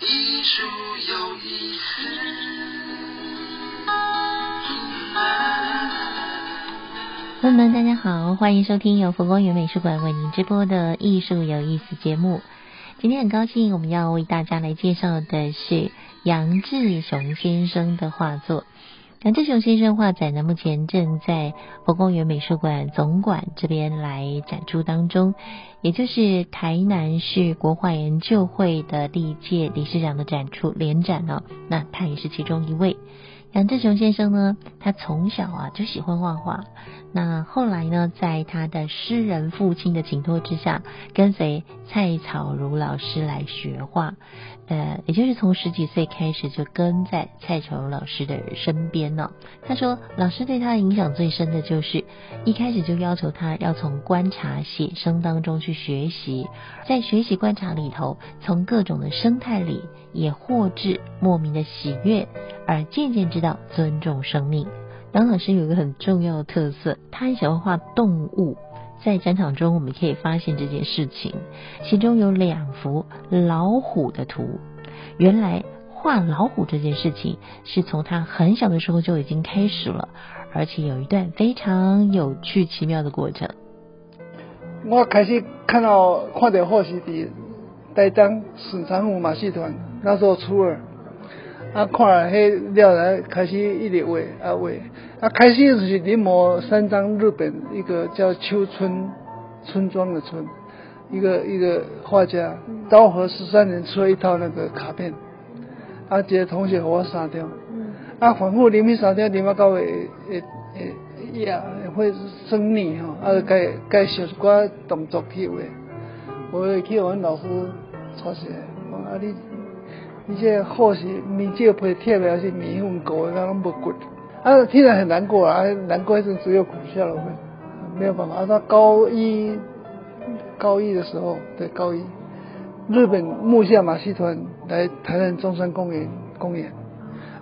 艺术有意思。朋友们，大家好，欢迎收听由佛光园美术馆为您直播的《艺术有意思》节目。今天很高兴，我们要为大家来介绍的是杨志雄先生的画作。杨志雄先生画展呢，目前正在佛光园美术馆总馆这边来展出当中，也就是台南市国画研究会的历届理事长的展出联展呢，那他也是其中一位。杨志雄先生呢，他从小啊就喜欢画画。那后来呢，在他的诗人父亲的请托之下，跟随蔡草如老师来学画。呃，也就是从十几岁开始就跟在蔡草如老师的身边呢。他说，老师对他影响最深的就是一开始就要求他要从观察写生当中去学习，在学习观察里头，从各种的生态里也获致莫名的喜悦，而渐渐知道尊重生命。杨老师有一个很重要的特色，他很喜欢画动物。在展场中，我们可以发现这件事情，其中有两幅老虎的图。原来画老虎这件事情是从他很小的时候就已经开始了，而且有一段非常有趣奇妙的过程。我开始看到看到贺喜的台中省残户马戏团，那时候初二。啊，看了迄了来，开始一直画啊画，啊开始就是临摹三张日本一个叫秋村村庄的村，一个一个画家，昭和十三年出了一套那个卡片，啊，一个同学和我删掉，啊，反复临去删掉，临啊到会会会呀会生腻吼，啊，该该小一寡动作去画，我会去阮老师撮写，啊你。一些或许米酒配贴的，还是面粉糕，那种不骨。啊，听了很难过啊，难过一阵只有苦笑了，没有办法。啊，他高一高一的时候，对高一，日本木下马戏团来台南中山公园公演，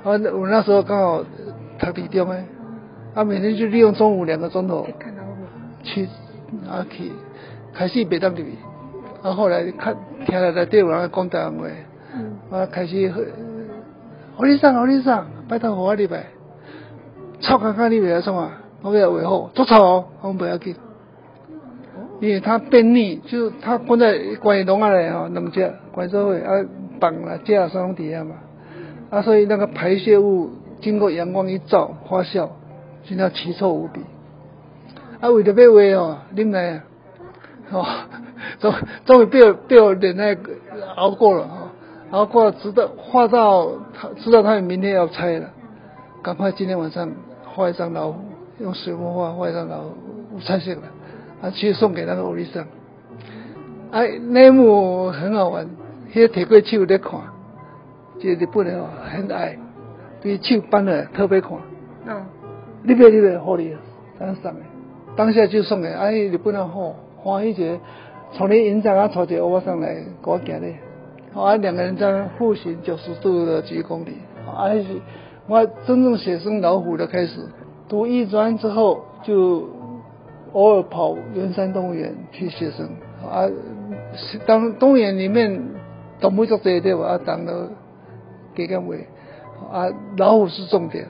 啊，我那时候刚好读理中诶，啊，每天就利用中午两个钟头去啊去，开始别当地，啊，后来看听了在电话讲台湾话。我开始，和你上，和你上，拜托和我礼拜，臭看看你袂来创啊，我要维护，做错，我不要紧，因为他便秘，就是他关在关笼啊嘞吼，两只关做伙啊，绑了架双底下嘛，啊，所以那个排泄物经过阳光一照发酵，现在奇臭无比，啊，为了要画哦，恁来，哦，终终于被我被我忍耐熬过了。然后过了，直到画到他知道他们明天要拆了，赶快今天晚上画一张老虎，用水墨画画一张老虎拆卸了，啊，去送给那个欧丽桑。哎，那一幕很好玩，那个铁柜手在看，这日本人很爱，对手搬了特别看。嗯。你别你别好哩，当送的，当下就送给，哎，日本人好，欢喜一个，从你营长啊，带一个欧巴桑来给我行嘞。啊，两个人在步行九十度的几公里，啊，是我真正写生老虎的开始。读艺专之后，就偶尔跑圆山动物园去写生。啊，当动物园里面动物做这一点，我当了给个位。啊，老虎是重点。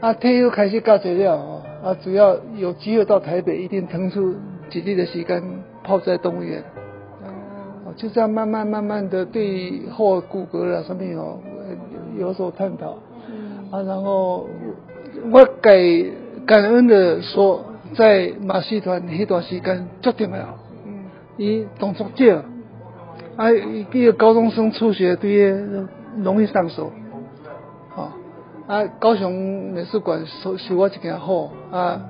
啊，天又开始教材料啊，只要有机会到台北，一定腾出几日的时间泡在动物园。就这样慢慢慢慢的对后骨骼啊什么有有所探讨，啊，然后我感感恩的说，在马戏团那段时间最重要，嗯，伊动作少，啊，一个高中生初学对容易上手，好，啊，高雄美术馆收收我一件货，啊，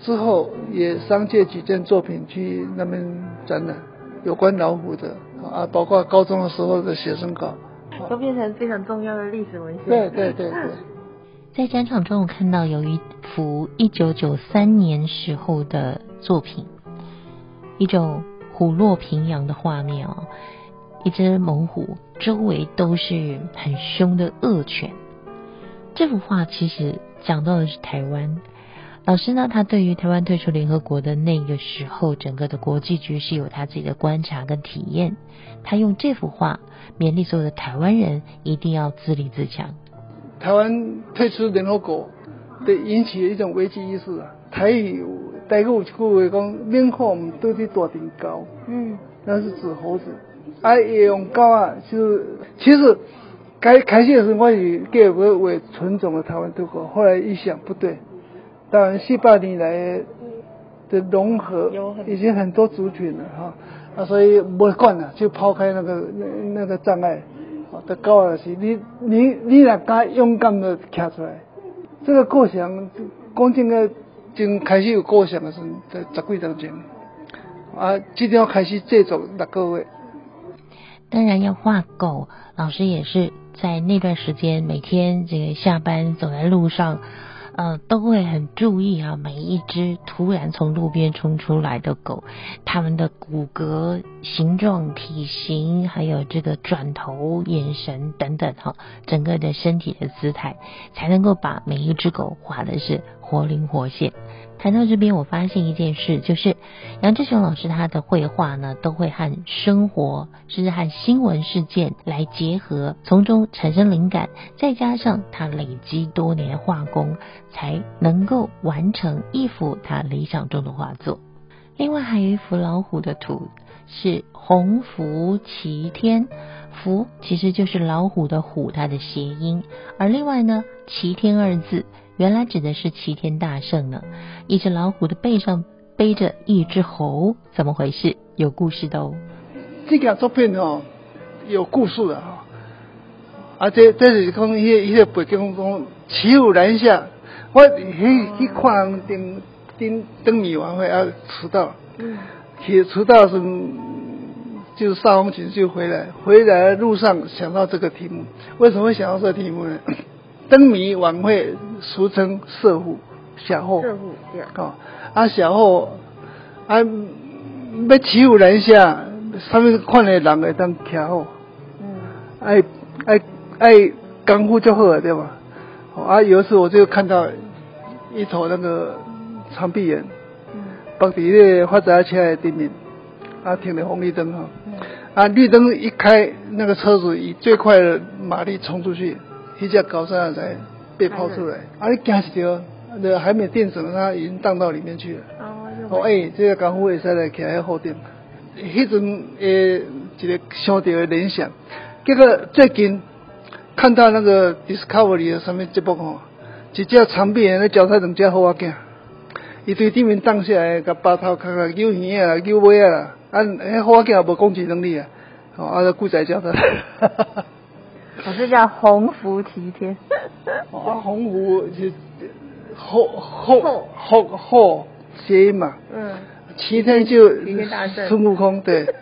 之后也商借几件作品去那边展览。有关老虎的啊，包括高中的时候的写生稿，都变成非常重要的历史文献。对对对对。在展场中，我看到有一幅一九九三年时候的作品，一种虎落平阳的画面哦，一只猛虎周围都是很凶的恶犬。这幅画其实讲到的是台湾，老师呢，他对于台湾退出联合国的那个时候，整个的国际局势有他自己的观察跟体验。他用这幅画勉励所有的台湾人一定要自立自强。台湾退出联合国，对引起了一种危机意识啊。台语台语有一句话讲，免火唔对啲大顶高，嗯，那是指猴子。啊，也用高啊，就是其实开开始的时候我以为为纯种的台湾退国，后来一想不对，当然四百年来的融合已经很多族群了哈，啊，所以没管了，就抛开那个那那个障碍，啊，的高啊是，你你你若敢勇敢的站出来，这个构想，讲真个，从开始有构想的时候，在十几年前，啊，今天要开始制作六个月。当然要画狗，老师也是在那段时间每天这个下班走在路上，都会很注意啊，每一只突然从路边冲出来的狗，它们的骨骼、形状、体型，还有这个转头、眼神等等哈，整个的身体的姿态，才能够把每一只狗画的是活灵活现。谈到这边，我发现一件事，就是杨志雄老师他的绘画呢，都会和生活，甚至和新闻事件来结合，从中产生灵感，再加上他累积多年画功，才能够完成一幅他理想中的画作。另外还有一幅老虎的图，是鸿福齐天，福其实就是老虎的虎，它的谐音，而另外呢，齐天二字。原来指的是齐天大圣呢，一只老虎的背上背着一只猴，怎么回事？有故事的哦。这个作品哦，有故事的哈。啊，这这是讲一些一些背景讲骑虎难下，我去去看灯灯灯谜晚会啊，迟到。嗯。去迟到是就是煞风景就回来，回来的路上想到这个题目，为什么会想到这个题目呢？灯谜晚会俗称射虎小后，射虎对。啊，啊小后啊要骑虎难下，上面看的人会当徛好，嗯，爱爱爱功夫就好了对吧？啊有一次我就看到一头那个长臂猿，嗯，绑在那个发财车的顶面，啊停了红绿灯哈，嗯，啊绿灯一开，那个车子以最快的马力冲出去。一架高山才被抛出来，啊！你惊死掉，那还没电死，它已经荡到里面去了。哦，哎、欸，这个功夫会使来开后点。迄阵诶，一个想到的联想，结果最近看到那个 Discovery 的上面节目吼，一只长臂猿咧交差两只好仔囝，伊对地面荡下来，甲巴头壳啊扭耳啊，扭尾啊，啊，迄好仔囝也无攻击能力啊，哦，啊，个故仔交代。我是叫鸿福齐天，啊，鸿福是后后后后谐音嘛，嗯，齐天就孙悟空对。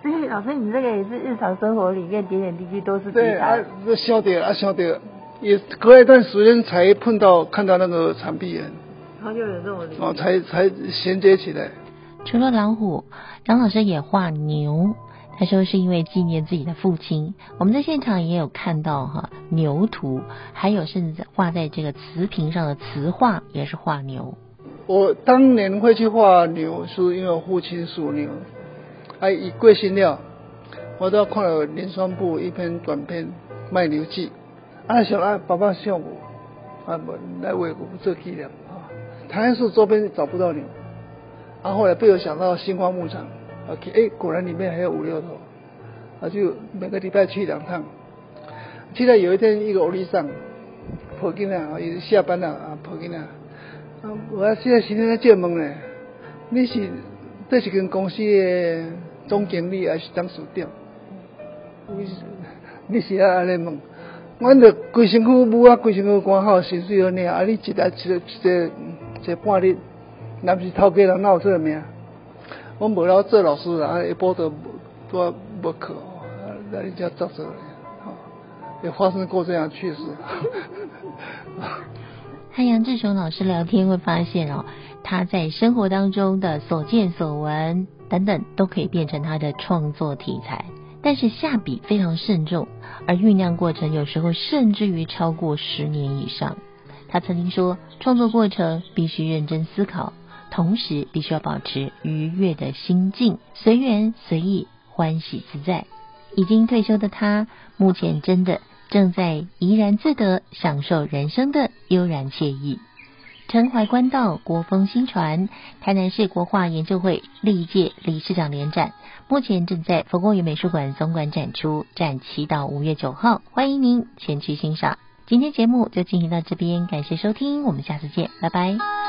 所以老师，你这个也是日常生活里面点点滴滴都是对啊，晓得啊晓得，也隔一段时间才碰到看到那个长臂猿，然后就有这种哦，才才衔接起来。除了老虎，杨老师也画牛。他说是因为纪念自己的父亲，我们在现场也有看到哈牛图，还有甚至画在这个瓷瓶上的瓷画也是画牛。我当年会去画牛，是因为我父亲属牛，还以贵姓廖，我都要看了连双部一篇短篇《卖牛记》，啊想啊爸爸笑我，啊来为我做纪念啊，台南市周边找不到牛，啊后来被我想到新光牧场。OK，哎，果然里面还有五六头，啊，就每个礼拜去两趟。记得有一天，一个欧里桑跑进来啊，也是下班了啊，跑进来，啊，我现在今天在借问呢，你是这是间公司的总经理还是董事长？你是你是啊，安尼问，我这规身躯母啊，规身躯肝好，薪水好领，啊，你一日一个一个一半日，那不是头家人哪有这个命？我无了做老师啊，一波都都无课，那人家照着，也发生过这样趣事。和杨志雄老师聊天会发现哦，他在生活当中的所见所闻等等，都可以变成他的创作题材。但是下笔非常慎重，而酝酿过程有时候甚至于超过十年以上。他曾经说，创作过程必须认真思考，同时必须要保持愉悦的心境，随缘随意，欢喜自在。已经退休的他，目前真的正在怡然自得，享受人生的悠然惬意。陈怀观道，国风新传，台南市国画研究会历届理事长联展，目前正在佛光园美术馆总馆展出，展期到五月九号，欢迎您前去欣赏。今天节目就进行到这边，感谢收听，我们下次见，拜拜。